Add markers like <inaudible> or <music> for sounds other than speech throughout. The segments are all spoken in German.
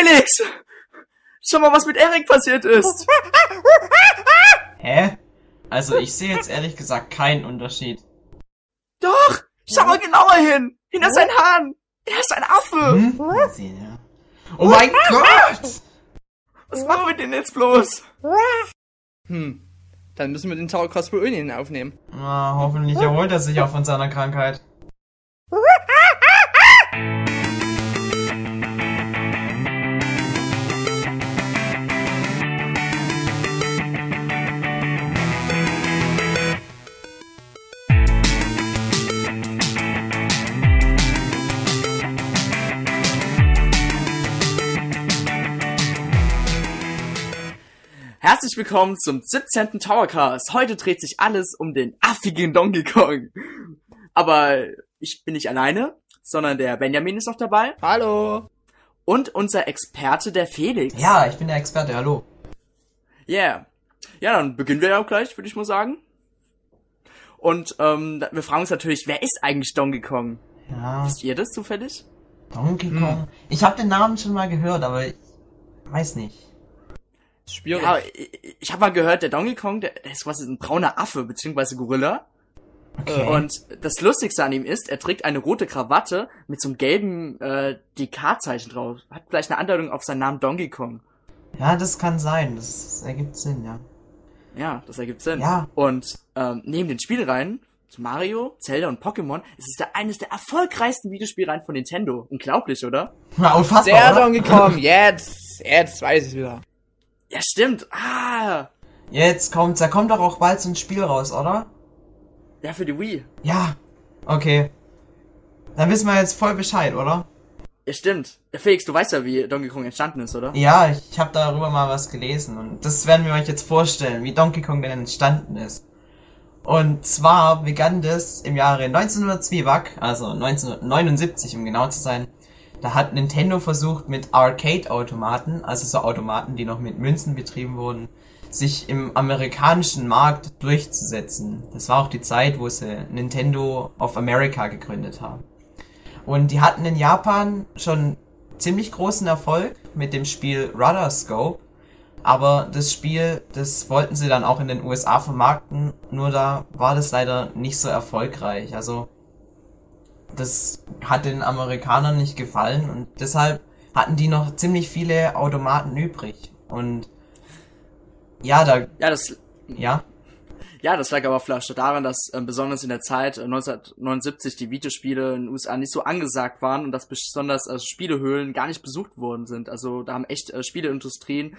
Felix! Schau mal, was mit Erik passiert ist! <laughs> Hä? Also ich sehe jetzt ehrlich gesagt keinen Unterschied. Doch! Schau mal genauer hin! Hinter seinen Haaren! Er ist ein Affe! Hm? Ja. Oh mein <laughs> Gott! Was machen wir denn jetzt bloß? Hm. Dann müssen wir den ohne ihn aufnehmen. Ah, hoffentlich erholt er sich auch von seiner Krankheit. Willkommen zum 17. Towercast. Heute dreht sich alles um den affigen Donkey Kong. Aber ich bin nicht alleine, sondern der Benjamin ist noch dabei. Hallo. Und unser Experte, der Felix. Ja, ich bin der Experte, hallo. Yeah. Ja, dann beginnen wir ja auch gleich, würde ich mal sagen. Und ähm, wir fragen uns natürlich, wer ist eigentlich Donkey Kong? Ja, Wisst ihr das zufällig? Donkey Kong. Ich habe den Namen schon mal gehört, aber ich weiß nicht. Schwierig. Ja, ich, ich habe mal gehört, der Donkey Kong, der, der ist quasi ein brauner Affe, beziehungsweise Gorilla. Okay. Und das Lustigste an ihm ist, er trägt eine rote Krawatte mit so einem gelben äh, DK-Zeichen drauf. Hat vielleicht eine Andeutung auf seinen Namen Donkey Kong. ja, das kann sein. Das ergibt Sinn, ja. Ja, das ergibt Sinn. Ja. Und ähm, neben den Spielreihen, Mario, Zelda und Pokémon, ist es der eines der erfolgreichsten Videospielreihen von Nintendo. Unglaublich, oder? Ja, unfassbar, Der oder? Donkey Kong, <laughs> jetzt, jetzt weiß ich wieder. Ja, stimmt. Ah, Jetzt kommt's, da kommt doch auch bald so ein Spiel raus, oder? ja, für die Wii. Ja. Okay. Dann wissen wir jetzt voll Bescheid, oder? Ja, stimmt. Felix, du weißt ja, wie Donkey Kong entstanden ist, oder? Ja, ich habe darüber mal was gelesen und das werden wir euch jetzt vorstellen, wie Donkey Kong denn entstanden ist. Und zwar begann das im Jahre 1900 Zwieback, also 1979 um genau zu sein. Da hat Nintendo versucht mit Arcade-Automaten, also so Automaten, die noch mit Münzen betrieben wurden, sich im amerikanischen Markt durchzusetzen. Das war auch die Zeit, wo sie Nintendo of America gegründet haben. Und die hatten in Japan schon ziemlich großen Erfolg mit dem Spiel Rudder Scope. Aber das Spiel, das wollten sie dann auch in den USA vermarkten, nur da war das leider nicht so erfolgreich. Also das hat den Amerikanern nicht gefallen und deshalb hatten die noch ziemlich viele Automaten übrig. Und ja, da, Ja, das, ja, ja, das lag aber vielleicht daran, dass ähm, besonders in der Zeit äh, 1979 die Videospiele in den USA nicht so angesagt waren und dass besonders äh, Spielehöhlen gar nicht besucht worden sind. Also da haben echt äh, Spieleindustrien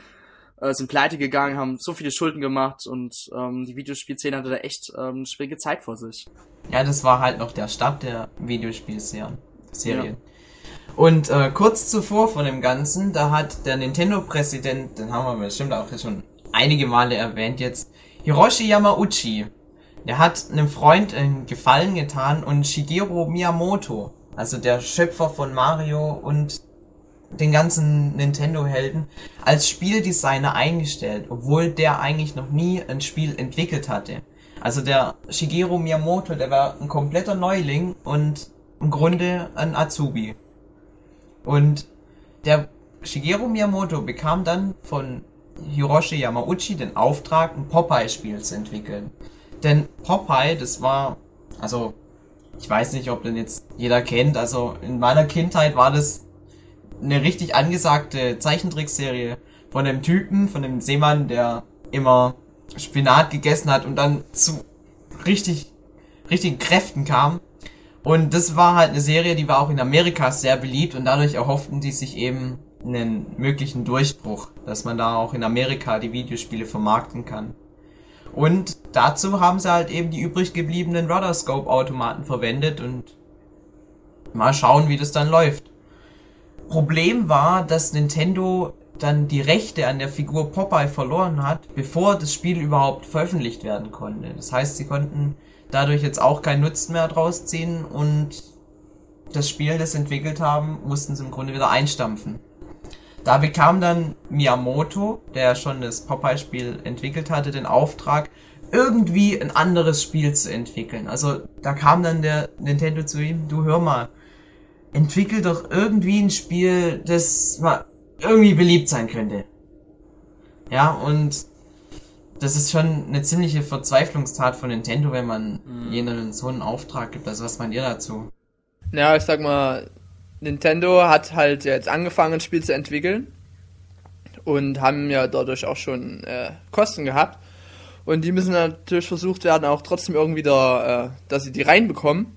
äh, sind pleite gegangen, haben so viele Schulden gemacht und ähm, die Videospielszene hatte da echt ähm, eine schwierige Zeit vor sich. Ja, das war halt noch der Start der Videospielserien. Serien. Und äh, kurz zuvor von dem Ganzen, da hat der Nintendo-Präsident, den haben wir bestimmt auch schon einige Male erwähnt jetzt, Hiroshi Yamauchi, der hat einem Freund einen Gefallen getan und Shigeru Miyamoto, also der Schöpfer von Mario und den ganzen Nintendo-Helden, als Spieldesigner eingestellt, obwohl der eigentlich noch nie ein Spiel entwickelt hatte. Also der Shigeru Miyamoto, der war ein kompletter Neuling und im Grunde ein Azubi. Und der Shigeru Miyamoto bekam dann von Hiroshi Yamauchi den Auftrag, ein Popeye-Spiel zu entwickeln. Denn Popeye, das war, also, ich weiß nicht, ob den jetzt jeder kennt, also in meiner Kindheit war das eine richtig angesagte Zeichentrickserie von dem Typen, von dem Seemann, der immer Spinat gegessen hat und dann zu richtig, richtigen Kräften kam. Und das war halt eine Serie, die war auch in Amerika sehr beliebt und dadurch erhofften die sich eben einen möglichen Durchbruch, dass man da auch in Amerika die Videospiele vermarkten kann. Und dazu haben sie halt eben die übrig gebliebenen Rudderscope Automaten verwendet und mal schauen, wie das dann läuft. Problem war, dass Nintendo dann die Rechte an der Figur Popeye verloren hat, bevor das Spiel überhaupt veröffentlicht werden konnte. Das heißt, sie konnten dadurch jetzt auch keinen Nutzen mehr draus ziehen und das Spiel, das sie entwickelt haben, mussten sie im Grunde wieder einstampfen. Da bekam dann Miyamoto, der schon das Popeye-Spiel entwickelt hatte, den Auftrag, irgendwie ein anderes Spiel zu entwickeln. Also da kam dann der Nintendo zu ihm, du hör mal, entwickel doch irgendwie ein Spiel, das mal irgendwie beliebt sein könnte. Ja, und das ist schon eine ziemliche Verzweiflungstat von Nintendo, wenn man mhm. jenen so einen Auftrag gibt. Also was meint ihr dazu? Ja, ich sag mal, Nintendo hat halt jetzt angefangen, ein Spiel zu entwickeln und haben ja dadurch auch schon äh, Kosten gehabt. Und die müssen natürlich versucht werden, auch trotzdem irgendwie da, äh, dass sie die reinbekommen.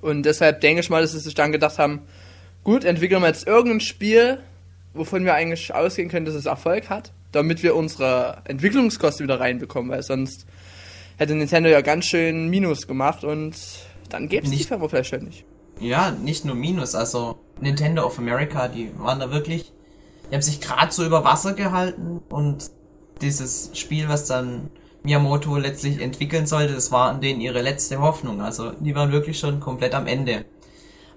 Und deshalb denke ich mal, dass sie sich dann gedacht haben, gut, entwickeln wir jetzt irgendein Spiel, wovon wir eigentlich ausgehen können, dass es Erfolg hat, damit wir unsere Entwicklungskosten wieder reinbekommen, weil sonst hätte Nintendo ja ganz schön Minus gemacht und dann gäbe es die Firma vielleicht schon nicht. Ja, nicht nur Minus, also Nintendo of America, die waren da wirklich, die haben sich gerade so über Wasser gehalten und dieses Spiel, was dann Miyamoto letztlich entwickeln sollte, das war an denen ihre letzte Hoffnung. Also die waren wirklich schon komplett am Ende.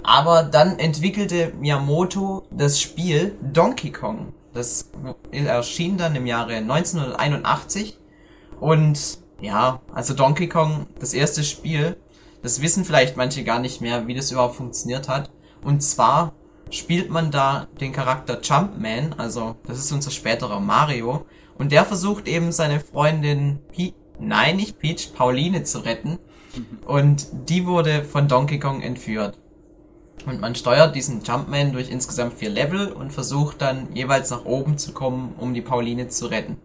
Aber dann entwickelte Miyamoto das Spiel Donkey Kong. Das erschien dann im Jahre 1981. Und ja, also Donkey Kong, das erste Spiel, das wissen vielleicht manche gar nicht mehr, wie das überhaupt funktioniert hat. Und zwar spielt man da den Charakter Jumpman, also das ist unser späterer Mario, und der versucht eben seine Freundin Pe nein, nicht Peach, Pauline zu retten. Und die wurde von Donkey Kong entführt. Und man steuert diesen Jumpman durch insgesamt vier Level und versucht dann jeweils nach oben zu kommen, um die Pauline zu retten.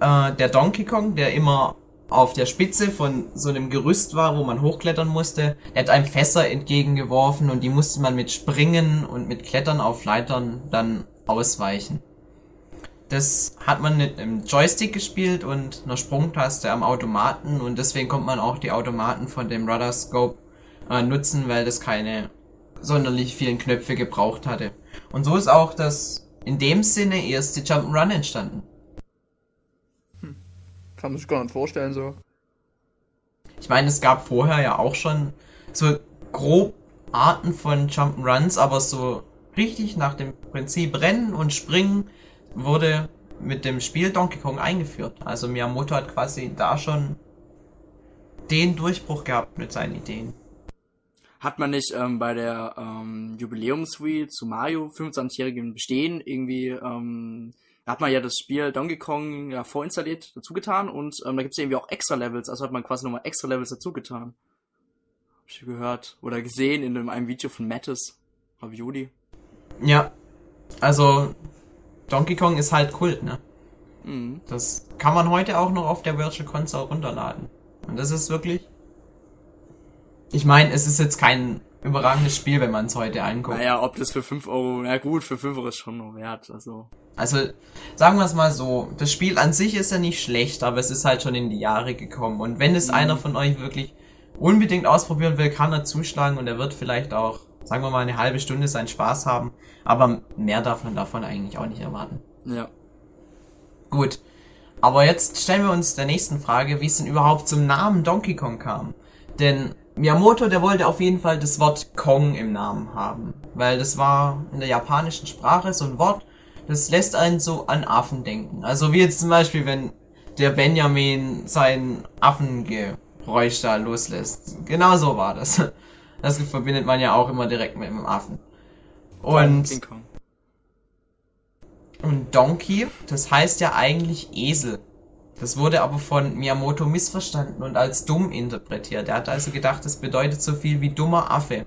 Äh, der Donkey Kong, der immer auf der Spitze von so einem Gerüst war, wo man hochklettern musste, der hat einem Fässer entgegengeworfen und die musste man mit Springen und mit Klettern auf Leitern dann ausweichen. Das hat man mit einem Joystick gespielt und einer Sprungtaste am Automaten und deswegen kommt man auch die Automaten von dem Rudder Scope äh, nutzen, weil das keine sonderlich vielen Knöpfe gebraucht hatte. Und so ist auch das in dem Sinne erste Jump'n'Run entstanden. Hm. Kann man sich gar nicht vorstellen so. Ich meine, es gab vorher ja auch schon so grob Arten von Jump'n'Runs, aber so richtig nach dem Prinzip Rennen und Springen wurde mit dem Spiel Donkey Kong eingeführt. Also Miyamoto hat quasi da schon den Durchbruch gehabt mit seinen Ideen. Hat man nicht ähm, bei der ähm, Jubiläumswii zu Mario 25-jährigen Bestehen irgendwie ähm, hat man ja das Spiel Donkey Kong ja vorinstalliert dazu getan und ähm, da gibt es irgendwie auch extra Levels, also hat man quasi nochmal extra Levels dazu getan. Hab ich gehört oder gesehen in einem Video von Mattis Ravioli. Ja, also Donkey Kong ist halt Kult, ne? Mhm. Das kann man heute auch noch auf der Virtual Console runterladen. Und das ist wirklich. Ich meine, es ist jetzt kein überragendes Spiel, wenn man es heute anguckt. Naja, ob das für 5 Euro, ja gut, für 5 Euro ist schon noch wert, also. Also, sagen wir es mal so, das Spiel an sich ist ja nicht schlecht, aber es ist halt schon in die Jahre gekommen. Und wenn es mhm. einer von euch wirklich unbedingt ausprobieren will, kann er zuschlagen und er wird vielleicht auch sagen wir mal, eine halbe Stunde seinen Spaß haben. Aber mehr darf man davon eigentlich auch nicht erwarten. Ja. Gut. Aber jetzt stellen wir uns der nächsten Frage, wie es denn überhaupt zum Namen Donkey Kong kam. Denn Miyamoto, der wollte auf jeden Fall das Wort Kong im Namen haben. Weil das war in der japanischen Sprache so ein Wort, das lässt einen so an Affen denken. Also wie jetzt zum Beispiel, wenn der Benjamin sein Affengeräusch da loslässt. Genau so war das. Das verbindet man ja auch immer direkt mit dem Affen. Und, und Donkey, das heißt ja eigentlich Esel. Das wurde aber von Miyamoto missverstanden und als dumm interpretiert. Er hat also gedacht, das bedeutet so viel wie dummer Affe.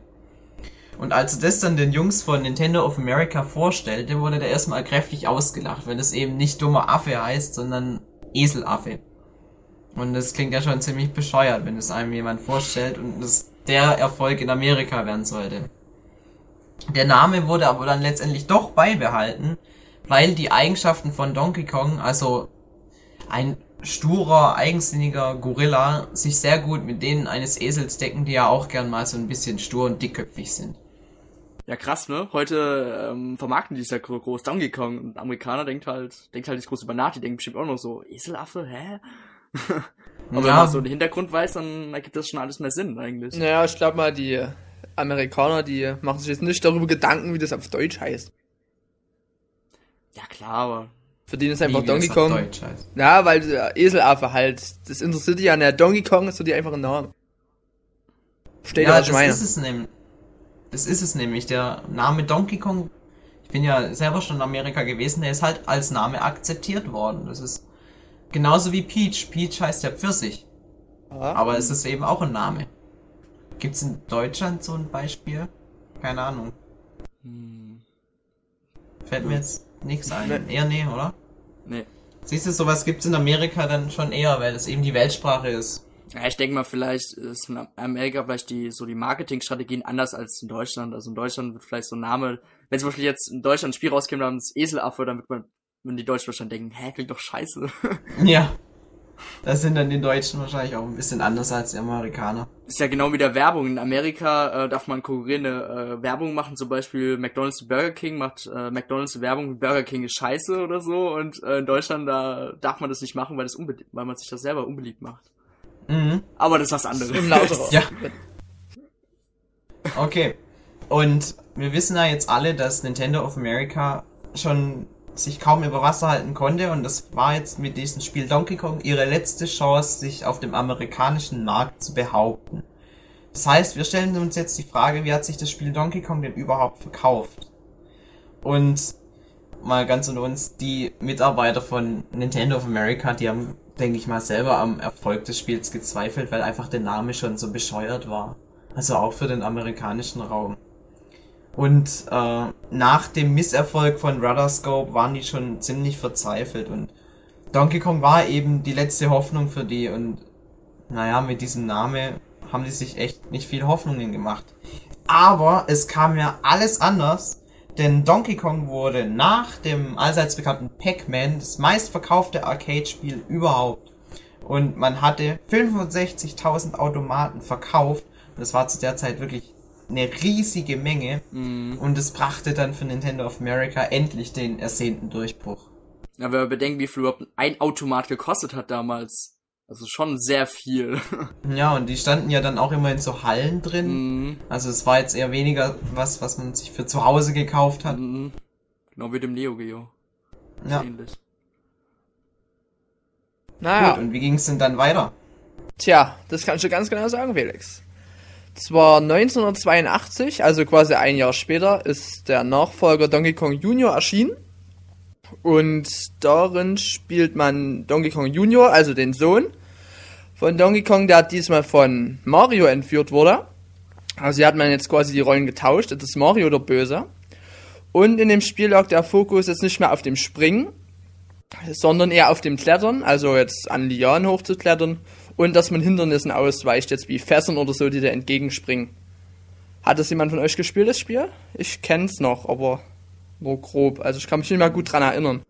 Und als er das dann den Jungs von Nintendo of America vorstellte, wurde der erstmal kräftig ausgelacht, weil das eben nicht dummer Affe heißt, sondern Eselaffe. Und das klingt ja schon ziemlich bescheuert, wenn es einem jemand vorstellt und das der Erfolg in Amerika werden sollte. Der Name wurde aber dann letztendlich doch beibehalten, weil die Eigenschaften von Donkey Kong, also ein sturer, eigensinniger Gorilla, sich sehr gut mit denen eines Esels decken, die ja auch gern mal so ein bisschen stur und dickköpfig sind. Ja, krass, ne? Heute ähm, vermarkten die es ja groß Donkey Kong und Amerikaner denkt halt, denkt halt nicht groß über nach, die denken bestimmt auch noch so, Eselaffe, hä? <laughs> Aber ja. wenn man so den Hintergrund weiß, dann ergibt das schon alles mehr Sinn eigentlich. Naja, ich glaube mal, die Amerikaner, die machen sich jetzt nicht darüber Gedanken, wie das auf Deutsch heißt. Ja klar, aber. Für den ist einfach wie, Donkey Kong. Deutsch heißt. Ja, weil der Eselaffe halt, das interessiert dich an der Donkey Kong ist so die einfache Name. Steht ja, was ich meine. Ist es nämlich. Das ist es nämlich. Der Name Donkey Kong, ich bin ja selber schon in Amerika gewesen, der ist halt als Name akzeptiert worden. Das ist genauso wie Peach. Peach heißt ja Pfirsich. Ja. Aber es ist eben auch ein Name. Gibt's in Deutschland so ein Beispiel? Keine Ahnung. Hm, Fällt mir jetzt nichts ein. Nee. Eher nee, oder? nee. Siehst du, sowas gibt's in Amerika dann schon eher, weil es eben die Weltsprache ist. Ja, ich denke mal, vielleicht ist in Amerika vielleicht die, so die Marketingstrategien anders als in Deutschland. Also in Deutschland wird vielleicht so ein Name, wenn zum Beispiel jetzt in Deutschland ein Spiel rauskäme namens Eselaffe, dann wird man, würden die Deutschen wahrscheinlich denken, hä, klingt doch scheiße. <laughs> Ja. Das sind dann die Deutschen wahrscheinlich auch ein bisschen anders als die Amerikaner. ist ja genau wie der Werbung. In Amerika äh, darf man konkurrierende äh, Werbung machen, zum Beispiel McDonalds Burger King macht äh, McDonalds Werbung, Burger King ist scheiße oder so und äh, in Deutschland da darf man das nicht machen, weil das weil man sich das selber unbeliebt macht. Mhm. Aber das ist was anderes. Im. Ja. Okay. Und wir wissen ja jetzt alle, dass Nintendo of America schon sich kaum über Wasser halten konnte und das war jetzt mit diesem Spiel Donkey Kong ihre letzte Chance, sich auf dem amerikanischen Markt zu behaupten. Das heißt, wir stellen uns jetzt die Frage, wie hat sich das Spiel Donkey Kong denn überhaupt verkauft? Und mal ganz unter uns, die Mitarbeiter von Nintendo of America, die haben, denke ich mal, selber am Erfolg des Spiels gezweifelt, weil einfach der Name schon so bescheuert war. Also auch für den amerikanischen Raum. Und äh, nach dem Misserfolg von Rudderscope waren die schon ziemlich verzweifelt und Donkey Kong war eben die letzte Hoffnung für die und naja, mit diesem Namen haben die sich echt nicht viel Hoffnungen gemacht. Aber es kam ja alles anders, denn Donkey Kong wurde nach dem allseits bekannten Pac-Man das meistverkaufte Arcade-Spiel überhaupt. Und man hatte 65.000 Automaten verkauft. Und das war zu der Zeit wirklich eine riesige Menge. Mhm. Und es brachte dann für Nintendo of America endlich den ersehnten Durchbruch. Ja, wenn wir bedenken, wie viel überhaupt ein Automat gekostet hat damals. Also schon sehr viel. <laughs> Ja, und die standen ja dann auch immer in so Hallen drin. Mhm. Also es war jetzt eher weniger was, was man sich für zu Hause gekauft hat. Mhm. Genau wie dem Neo Geo. Ja. Ähnlich. Naja. Gut, und wie ging es denn dann weiter? Tja, das kannst du ganz genau sagen, Felix. Zwar 1982, also quasi ein Jahr später, ist der Nachfolger Donkey Kong Junior erschienen. Und darin spielt man Donkey Kong Junior, also den Sohn von Donkey Kong, der diesmal von Mario entführt wurde. Also hier hat man jetzt quasi die Rollen getauscht. Jetzt ist Mario der Böse. Und in dem Spiel lag der Fokus jetzt nicht mehr auf dem Springen, sondern eher auf dem Klettern, also jetzt an Lianen hochzuklettern und dass man Hindernissen ausweicht, jetzt wie Fässern oder so, die da entgegenspringen. Hat das jemand von euch gespielt, das Spiel? Ich kenn's noch, aber nur grob. Also ich kann mich nicht mehr gut dran erinnern.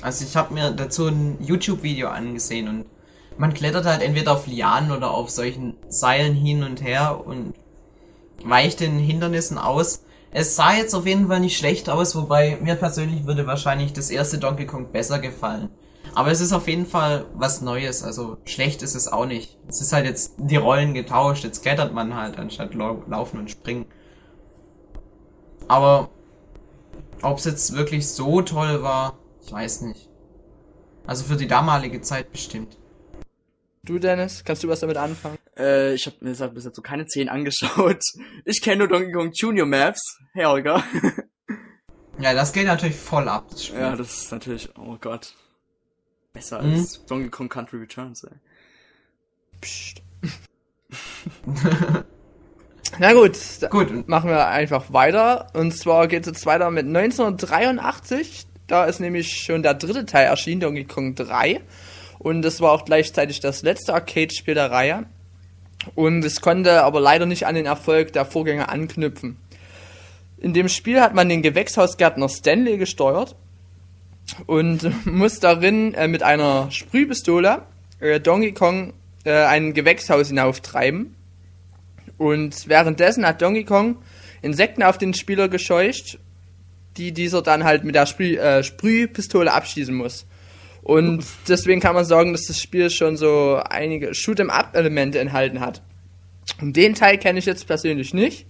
Also ich habe mir dazu ein YouTube-Video angesehen und man klettert halt entweder auf Lianen oder auf solchen Seilen hin und her und weicht den Hindernissen aus. Es sah jetzt auf jeden Fall nicht schlecht aus, wobei mir persönlich würde wahrscheinlich das erste Donkey Kong besser gefallen. Aber es ist auf jeden Fall was Neues, also schlecht ist es auch nicht. Es ist halt jetzt die Rollen getauscht, jetzt klettert man halt anstatt lau laufen und springen. Aber ob es jetzt wirklich so toll war, ich weiß nicht. Also für die damalige Zeit bestimmt. Du, Dennis, kannst du was damit anfangen? Äh, ich habe mir deshalb bis jetzt so keine 10 angeschaut. <laughs> Ich kenne nur Donkey Kong Junior Maps. Helga. <laughs> Ja, das geht natürlich voll ab, das Spiel. ja, das ist natürlich, oh Gott. Besser Mhm. als Donkey Kong Country Returns, ey. Psst. <laughs> Na gut, Gut, machen wir einfach weiter. Und zwar geht es jetzt weiter mit 1983. Da ist nämlich schon der dritte Teil erschienen, Donkey Kong 3. Und das war auch gleichzeitig das letzte Arcade-Spiel der Reihe. Und es konnte aber leider nicht an den Erfolg der Vorgänger anknüpfen. In dem Spiel hat man den Gewächshausgärtner Stanley gesteuert und <laughs> muss darin äh, mit einer Sprühpistole äh, Donkey Kong äh, ein Gewächshaus hinauftreiben. Und währenddessen hat Donkey Kong Insekten auf den Spieler gescheucht, die dieser dann halt mit der Sprüh, äh, Sprühpistole abschießen muss. Und deswegen kann man sagen, dass das Spiel schon so einige Shoot'em-up-Elemente enthalten hat. Und den Teil kenne ich jetzt persönlich nicht.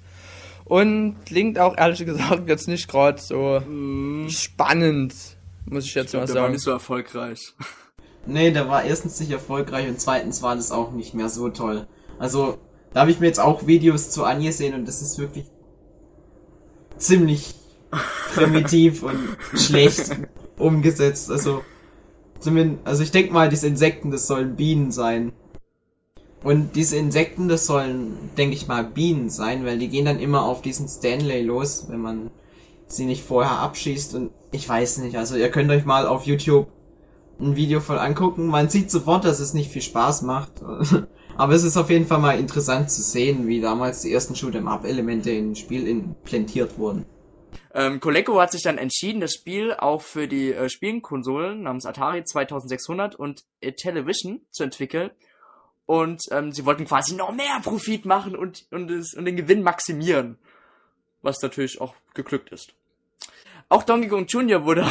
Und klingt auch ehrlich gesagt <laughs> jetzt nicht gerade so spannend, muss ich jetzt Ich glaub, mal der war sagen. nicht so erfolgreich. <laughs> nee, der war erstens nicht erfolgreich und zweitens war das auch nicht mehr so toll. Also, da habe ich mir jetzt auch Videos zu angesehen und das ist wirklich ziemlich <laughs> primitiv und schlecht umgesetzt. Also, zumindest, also ich denke mal, diese Insekten, das sollen Bienen sein. Und diese Insekten, das sollen, denke ich mal, Bienen sein, weil die gehen dann immer auf diesen Stanley los, wenn man sie nicht vorher abschießt. Und ich weiß nicht, also ihr könnt euch mal auf YouTube ein Video voll angucken. Man sieht sofort, dass es nicht viel Spaß macht. <laughs> Aber es ist auf jeden Fall mal interessant zu sehen, wie damals die ersten Shoot'em-up-Elemente in Spiel implementiert wurden. Ähm, Coleco hat sich dann entschieden, das Spiel auch für die äh, Spielkonsolen namens Atari 2600 und Television zu entwickeln. Und ähm, sie wollten quasi noch mehr Profit machen und, und, und den Gewinn maximieren. Was natürlich auch geglückt ist. Auch Donkey Kong Jr. wurde,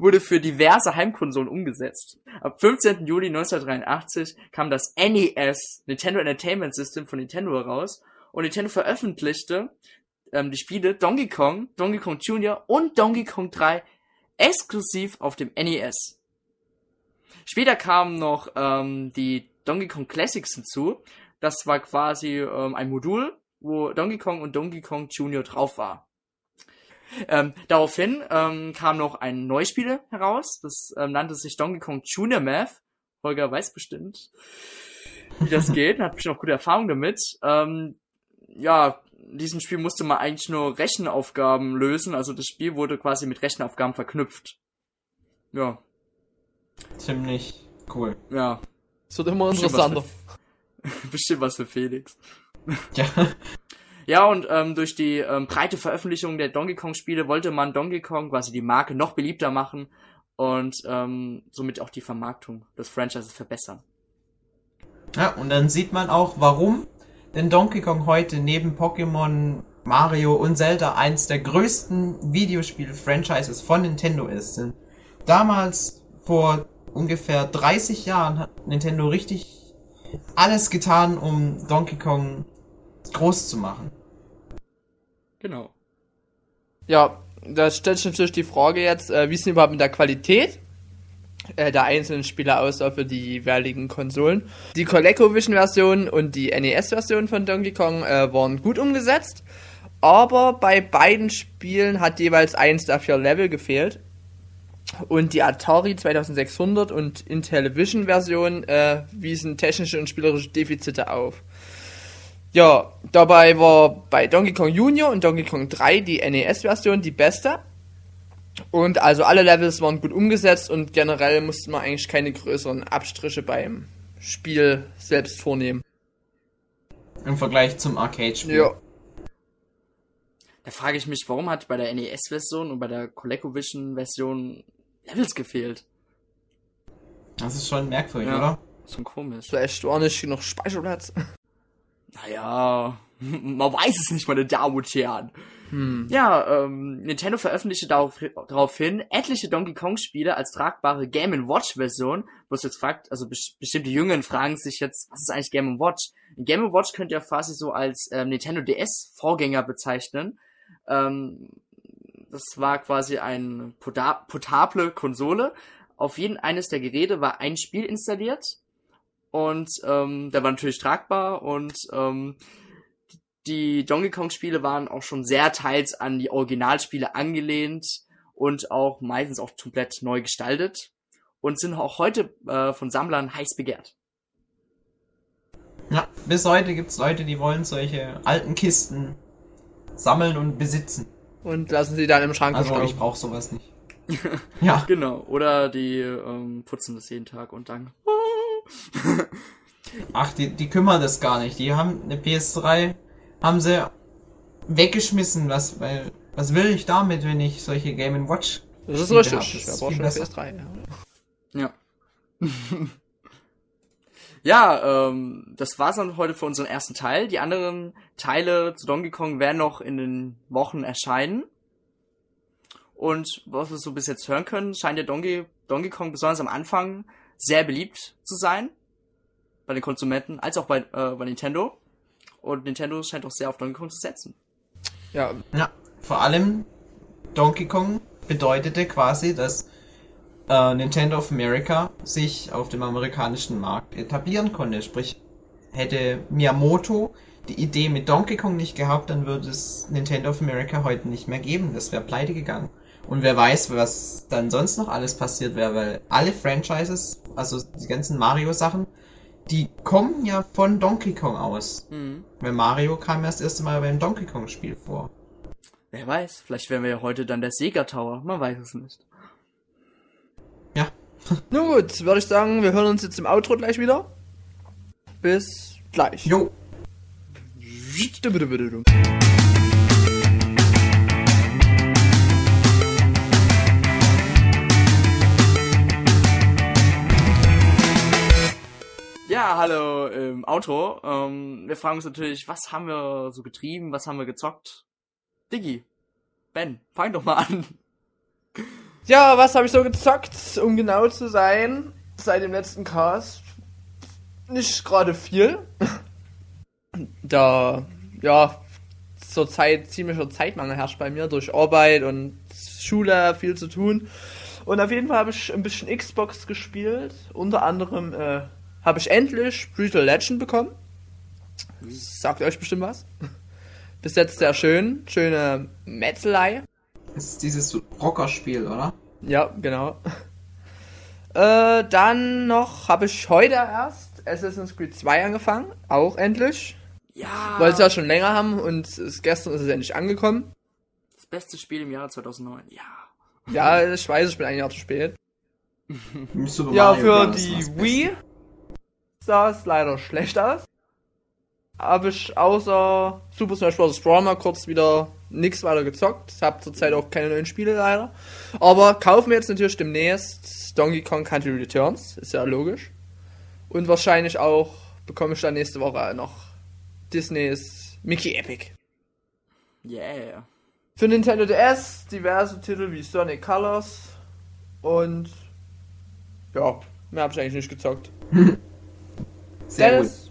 wurde für diverse Heimkonsolen umgesetzt. Am 15. Juli 1983 kam das NES, Nintendo Entertainment System von Nintendo heraus und Nintendo veröffentlichte ähm, die Spiele Donkey Kong, Donkey Kong Jr. und Donkey Kong 3 exklusiv auf dem NES. Später kamen noch ähm, die Donkey Kong Classics hinzu. Das war quasi ähm, ein Modul, wo Donkey Kong und Donkey Kong Jr. drauf war. Ähm, daraufhin ähm, kam noch ein Neuspiel heraus, das ähm, nannte sich Donkey Kong Junior Math. Holger weiß bestimmt, wie das <laughs> geht, hat bestimmt auch gute Erfahrungen damit. Ähm, ja, in diesem Spiel musste man eigentlich nur Rechenaufgaben lösen, also das Spiel wurde quasi mit Rechenaufgaben verknüpft. Ja. Ziemlich cool. Ja. Es wird immer interessanter. <laughs> Bestimmt was für Felix. Ja. Ja, und ähm, durch die ähm, breite Veröffentlichung der Donkey Kong-Spiele wollte man Donkey Kong, quasi die Marke, noch beliebter machen und ähm, somit auch die Vermarktung des Franchises verbessern. Ja, und dann sieht man auch, warum denn Donkey Kong heute neben Pokémon, Mario und Zelda eins der größten Videospiel-Franchises von Nintendo ist. Denn damals, vor ungefähr 30 Jahren, hat Nintendo richtig alles getan, um Donkey Kong groß zu machen. Genau. Ja, da stellt sich natürlich die Frage jetzt, äh, wie ist denn überhaupt mit der Qualität äh, der einzelnen Spiele aussah für die jeweiligen Konsolen. Die ColecoVision-Version und die NES-Version von Donkey Kong äh, waren gut umgesetzt, aber bei beiden Spielen hat jeweils eins der vier Level gefehlt. Und die Atari 2600 und Intellivision-Version äh, wiesen technische und spielerische Defizite auf. Ja, dabei war bei Donkey Kong Junior und Donkey Kong 3 die NES-Version die beste. Und also alle Levels waren gut umgesetzt und generell musste man eigentlich keine größeren Abstriche beim Spiel selbst vornehmen. Im Vergleich zum Arcade-Spiel. Ja. Da frage ich mich, warum hat bei der NES-Version und bei der ColecoVision-Version Levels gefehlt? Das ist schon merkwürdig, Ja. oder? Schon komisch. Vielleicht war nicht genug Speicherplatz. Naja, <laughs> man weiß es nicht, meine Damen und Herren. Ja, ähm, Nintendo veröffentlichte darauf, daraufhin etliche Donkey Kong Spiele als tragbare Game Watch Version. Wo es jetzt fragt, also bes- bestimmte Jüngeren fragen sich jetzt, was ist eigentlich Game Watch? Game Watch könnt ihr quasi so als ähm, Nintendo DS Vorgänger bezeichnen. Ähm, das war quasi eine portable Konsole. Auf jeden eines der Geräte war ein Spiel installiert und ähm, der war natürlich tragbar und ähm, die Donkey Kong Spiele waren auch schon sehr teils an die Originalspiele angelehnt und auch meistens auch komplett neu gestaltet und sind auch heute äh, von Sammlern heiß begehrt. Ja, bis heute gibt's Leute, die wollen solche alten Kisten sammeln und besitzen. Und lassen sie dann im Schrank Also ich verstauben. brauche sowas nicht. <laughs> ja, Genau. Oder die ähm, putzen das jeden Tag und dann. <laughs> <laughs> ach, die, die kümmern das gar nicht. Die haben eine PS3, haben sie weggeschmissen. Was, weil, was will ich damit, wenn ich solche Game Watch Das ist richtig. hab? Das braucht viel schon eine besser. PS3? Ja. Ja. <laughs> ja, ähm, das war's dann heute für unseren ersten Teil. Die anderen Teile zu Donkey Kong werden noch in den Wochen erscheinen. Und was wir so bis jetzt hören können, scheint der Donkey, Donkey Kong besonders am Anfang sehr beliebt zu sein. Bei den Konsumenten, als auch bei, äh, bei Nintendo. Und Nintendo scheint auch sehr auf Donkey Kong zu setzen. ja, Ja, vor allem Donkey Kong bedeutete quasi, dass äh, Nintendo of America sich auf dem amerikanischen Markt etablieren konnte. Sprich, hätte Miyamoto die Idee mit Donkey Kong nicht gehabt, dann würde es Nintendo of America heute nicht mehr geben. Das wäre pleite gegangen. Und wer weiß, was dann sonst noch alles passiert wäre, weil alle Franchises, also die ganzen Mario-Sachen, die kommen ja von Donkey Kong aus. Mhm. Weil Mario kam erst das erste Mal beim Donkey Kong Spiel vor. Wer weiß, vielleicht wären wir ja heute dann der Sega Tower. Man weiß es nicht. Ja. <laughs> Nun gut, würde ich sagen, wir hören uns jetzt im Outro gleich wieder. Bis gleich. Jo. Ja, hallo im Outro. Ähm, wir fragen uns natürlich, was haben wir so getrieben, was haben wir gezockt? Diggi, Ben, fang doch mal an. Ja, was habe ich so gezockt, um genau zu sein, seit dem letzten Cast? Nicht gerade viel. Da, ja, zur Zeit ziemlicher Zeitmangel herrscht bei mir durch Arbeit und Schule viel zu tun. Und auf jeden Fall habe ich ein bisschen Xbox gespielt. Unter anderem äh, habe ich endlich Brutal Legend bekommen. Sagt euch bestimmt was. Bis jetzt sehr schön. Schöne Metzelei. Das ist dieses Rockerspiel, oder? Ja, genau. Äh, dann noch habe ich heute erst Assassin's Creed 2 angefangen. Auch endlich. Ja, Weil sie ja schon länger haben und es, gestern ist es endlich angekommen. das beste Spiel im Jahre 2009. Ja. Ja, ich weiß, ich bin ein Jahr zu spät. Ja, für die. Wii sah es leider schlecht aus. Habe ich außer Super Smash Bros. Brawl mal kurz wieder nichts weiter gezockt. Hab zurzeit auch keine neuen Spiele leider. Aber kaufen wir jetzt natürlich demnächst Donkey Kong Country Returns. Ist ja logisch. Und wahrscheinlich auch bekomme ich dann nächste Woche noch Disneys Mickey Epic. Yeah. Für Nintendo DS diverse Titel wie Sonic Colors und ja, mehr habe ich eigentlich nicht gezockt. <laughs> Sehr gut. Dennis,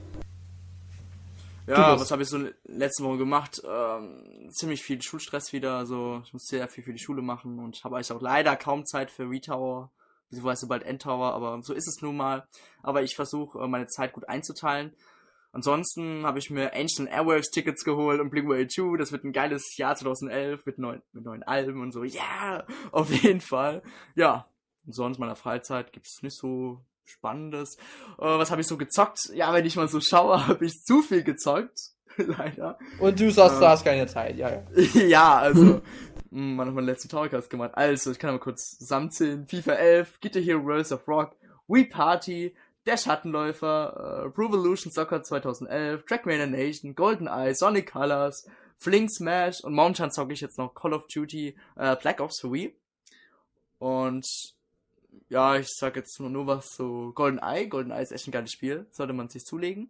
Ja, bist- was habe ich so letzte Woche gemacht? Ähm, ziemlich viel Schulstress wieder, also ich muss sehr viel für die Schule machen und habe eigentlich auch leider kaum Zeit für V-Tower, beziehungsweise bald End-Tower, aber so ist es nun mal. Aber ich versuche äh, meine Zeit gut einzuteilen. Ansonsten habe ich mir Ancient Airwaves Tickets geholt und Blink-182. Das wird ein geiles Jahr 2011 mit neuen, mit neuen Alben und so. Ja, auf jeden Fall. Ja, und sonst meiner Freizeit gibt's nicht so Spannendes. Äh, was habe ich so gezockt? Ja, wenn ich mal so schaue, <laughs> habe ich zu viel gezockt. <laughs> Leider. und du sagst, du Ähm. hast keine Zeit, ja, ja. <laughs> ja, also. mh, Man hat meinen letzten Talkcast gemacht. Also, ich kann aber kurz zusammenzählen. FIFA 11, Guitar Hero Worlds of Rock, Wii Party, Der Schattenläufer, äh, Pro Evolution Soccer 2011, Trackmania Nation, GoldenEye, Sonic Colors, Fling Smash und momentan zocke ich jetzt noch Call of Duty äh, Black Ops für Wii. Und ja, ich sag jetzt nur, nur was so GoldenEye. GoldenEye ist echt ein geiles Spiel, sollte man sich zulegen.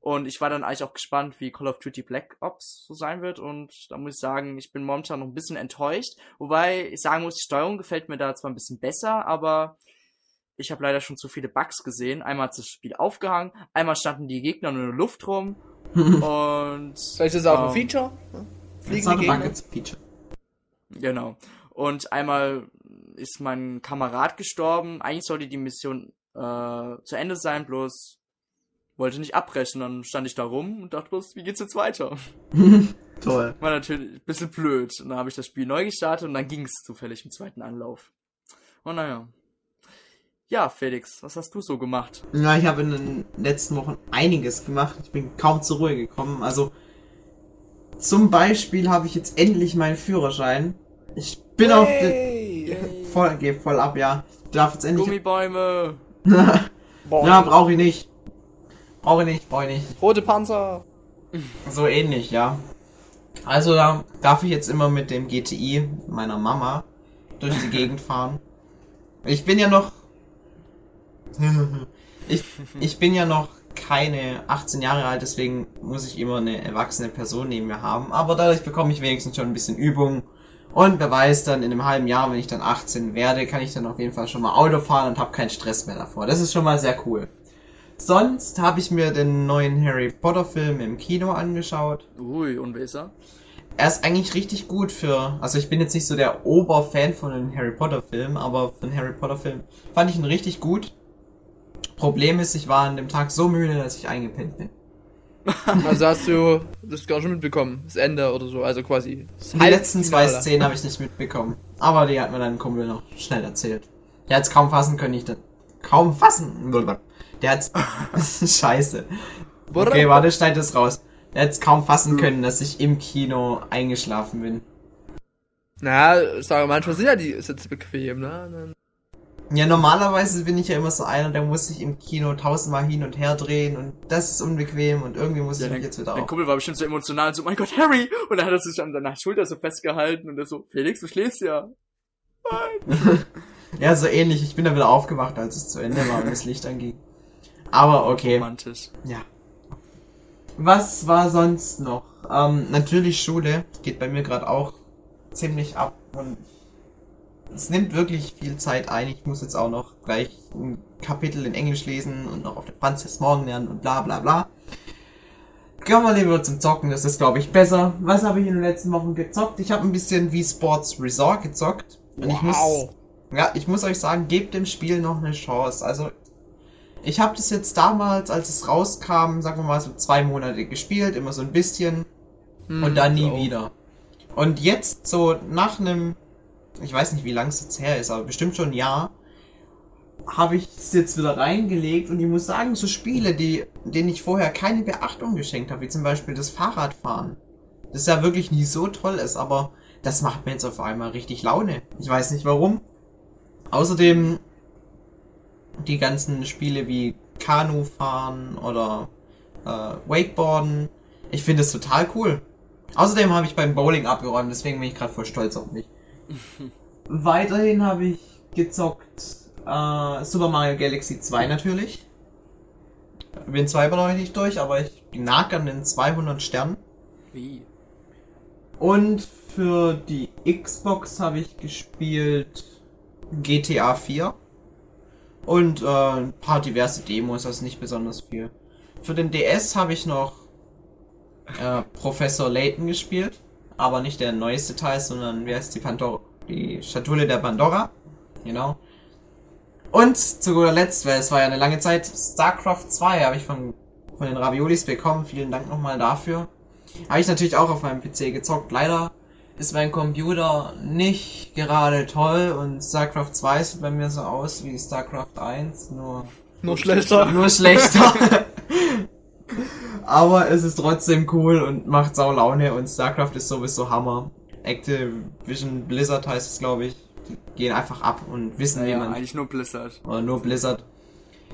Und ich war dann eigentlich auch gespannt, wie Call of Duty Black Ops so sein wird. Und da muss ich sagen, ich bin momentan noch ein bisschen enttäuscht. Wobei ich sagen muss, die Steuerung gefällt mir da zwar ein bisschen besser, aber ich habe leider schon zu viele Bugs gesehen. Einmal hat das Spiel aufgehangen, einmal standen die Gegner nur in der Luft rum. <laughs> und Vielleicht ist es auch ein Ähm, Feature. It's Fliegende not a Gegner. feature. Genau. Und einmal ist mein Kamerad gestorben. Eigentlich sollte die Mission äh, zu Ende sein, bloß wollte nicht abbrechen. Dann stand ich da rum und dachte bloß, wie geht's jetzt weiter? <laughs> Toll. War natürlich ein bisschen blöd. Und dann habe ich das Spiel neu gestartet und dann ging es zufällig im zweiten Anlauf. Und naja. Ja, Felix, was hast du so gemacht? Ja, ich habe in den letzten Wochen einiges gemacht. Ich bin kaum zur Ruhe gekommen. Also zum Beispiel habe ich jetzt endlich meinen Führerschein. Ich bin auf Hey. Voll, geh voll ab, ja. Ich darf jetzt endlich. Gummibäume. <laughs> Ja, brauche ich nicht. Brauche ich nicht, brauche ich nicht. Rote Panzer. So ähnlich, ja. Also da darf ich jetzt immer mit dem GTI meiner Mama durch die Gegend <laughs> fahren. Ich bin ja noch. <laughs> ich, ich bin ja noch keine 18 Jahre alt, deswegen muss ich immer eine erwachsene Person neben mir haben. Aber dadurch bekomme ich wenigstens schon ein bisschen Übung. Und wer weiß, dann in einem halben Jahr, wenn ich dann 18 werde, kann ich dann auf jeden Fall schon mal Auto fahren und habe keinen Stress mehr davor. Das ist schon mal sehr cool. Sonst habe ich mir den neuen Harry Potter Film im Kino angeschaut. Ui, und wer ist er? Er ist eigentlich richtig gut für, also ich bin jetzt nicht so der Oberfan von den Harry Potter Filmen, aber den Harry Potter Film fand ich ihn richtig gut. Problem ist, ich war an dem Tag so müde, dass ich eingepennt bin. <laughs> Also hast du das gar schon mitbekommen, das Ende oder so, also quasi. das Die letzten zwei. Szenen habe ich nicht mitbekommen. Aber die hat mir dann Kumpel noch schnell erzählt. Der hat's kaum fassen können, ich dann. Kaum fassen. Der hat's. <laughs> Scheiße. Okay, warte, schneid das raus. Der hat's kaum fassen können, dass ich im Kino eingeschlafen bin. Na, ich sage, manchmal sind ja die Sitze bequem, ne? Ja, normalerweise bin ich ja immer so einer, der muss sich im Kino tausendmal hin und her drehen und das ist unbequem und irgendwie muss Ja, ich mich jetzt wieder auf. Kumpel war bestimmt so emotional, so, mein Gott, Harry! Und dann hat er sich an seiner Schulter so festgehalten und er so, Felix, du schläfst ja. <laughs> Ja, so ähnlich. Ich bin dann wieder aufgewacht, als es zu Ende war und das Licht anging. Aber okay. Romantisch. Ja. Was war sonst noch? Ähm, natürlich Schule. Geht bei mir gerade auch ziemlich ab und es nimmt wirklich viel Zeit ein. Ich muss jetzt auch noch gleich ein Kapitel in Englisch lesen und noch auf der Franzis morgen lernen und bla bla bla. Kommen wir lieber zum Zocken, das ist glaube ich besser. Was habe ich in den letzten Wochen gezockt? Ich habe ein bisschen wie Sports Resort gezockt. Und ich muss ja, ich muss euch sagen, gebt dem Spiel noch eine Chance. Also, ich habe das jetzt damals, als es rauskam, sagen wir mal so zwei Monate gespielt, immer so ein bisschen Hm, und dann nie so. wieder. Und jetzt so nach einem, ich weiß nicht, wie lang es jetzt her ist, aber bestimmt schon ein Jahr, habe ich es jetzt wieder reingelegt und ich muss sagen, so Spiele, die, denen ich vorher keine Beachtung geschenkt habe, wie zum Beispiel das Fahrradfahren, das ja wirklich nie so toll ist, aber das macht mir jetzt auf einmal richtig Laune. Ich weiß nicht warum. Außerdem die ganzen Spiele wie Kanufahren oder äh, Wakeboarden. Ich finde es total cool. Außerdem habe ich beim Bowling abgeräumt, deswegen bin ich gerade voll stolz auf mich. <laughs> Weiterhin habe ich gezockt äh, Super Mario Galaxy 2 natürlich. Bin zwar immer noch nicht durch, aber ich nag an den 200 Sternen. Wie? Und für die Xbox habe ich gespielt GTA 4 und äh, ein paar diverse Demos, also nicht besonders viel. Für den DS habe ich noch äh, Professor Layton gespielt, aber nicht der neueste Teil, sondern wie heißt die Pandora, die Schatulle der Pandora, genau. Und zu guter Letzt, weil es war ja eine lange Zeit, StarCraft 2 habe ich von, von den Raviolis bekommen, vielen Dank nochmal dafür. Habe ich natürlich auch auf meinem PC gezockt. Leider ist mein Computer nicht gerade toll und StarCraft 2 sieht bei mir so aus wie StarCraft 1, nur, Nur schlechter. nur schlechter. <laughs> <laughs> Aber es ist trotzdem cool und macht sau Laune und StarCraft ist sowieso Hammer. Activision Blizzard heißt es, glaube ich. Die gehen einfach ab und wissen, wie Naja, man eigentlich nur Blizzard. oder nur Blizzard.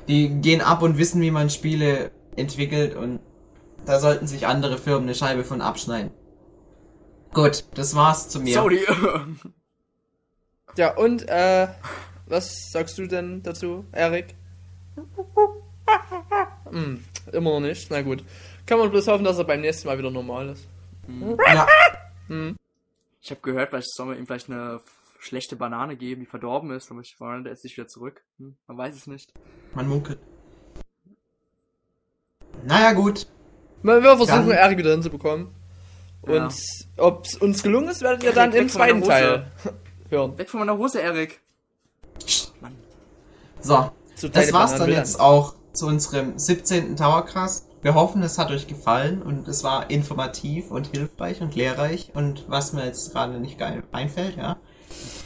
Die gehen ab und wissen, wie man Spiele entwickelt und da sollten sich andere Firmen eine Scheibe von abschneiden. Gut, das war's zu mir. Sorry. <laughs> Ja, und, äh, was sagst du denn dazu, Erik? <laughs> Hm, immer noch nicht, na gut. Kann man bloß hoffen, dass er beim nächsten Mal wieder normal ist. Ja, Ich habe gehört, vielleicht soll man ihm vielleicht eine schlechte Banane geben, die verdorben ist, aber ich war der ist nicht wieder zurück. Hm, man weiß es nicht. man munkelt. Naja, gut. Wir wir versuchen, Dann- Erik wieder hinzubekommen. Ja. Und ob es uns gelungen ist, werdet ihr dann Weg im zweiten. Teil <laughs> hören. Weg von meiner Hose, Erik. Mann. So, das war's Bananen dann jetzt auch zu unserem 17. Towercast. Wir hoffen, es hat euch gefallen und es war informativ und hilfreich und lehrreich und was mir jetzt gerade nicht geil einfällt, ja.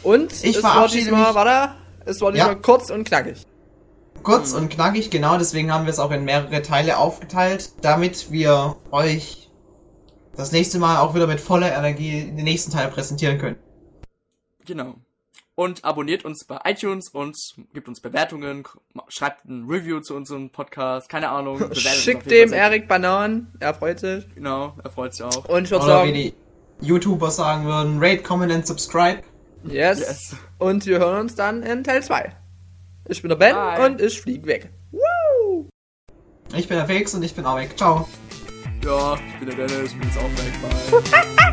Und Ich es war verabschiede diesmal, mich. warte, es war diesmal Ja. kurz und knackig. Kurz und knackig, genau, deswegen haben wir es auch in mehrere Teile aufgeteilt, damit wir euch das nächste Mal auch wieder mit voller Energie den nächsten Teil präsentieren können. Genau. Und abonniert uns bei iTunes und gibt uns Bewertungen, schreibt ein Review zu unserem Podcast, keine Ahnung. <laughs> Schickt dem. Erik Bananen, er freut sich. Genau, er freut sich auch. Und ich würde Oder wie sagen, die YouTuber sagen würden, rate, comment and subscribe. yes. Yes. Und wir hören uns dann in Teil 2. Ich bin der Ben Bye. und ich flieg weg. Woo! Ich bin der Felix und ich bin auch weg. Ciao. Ja, ich bin der Dennis, ich bin jetzt auch weg. Bye. <laughs>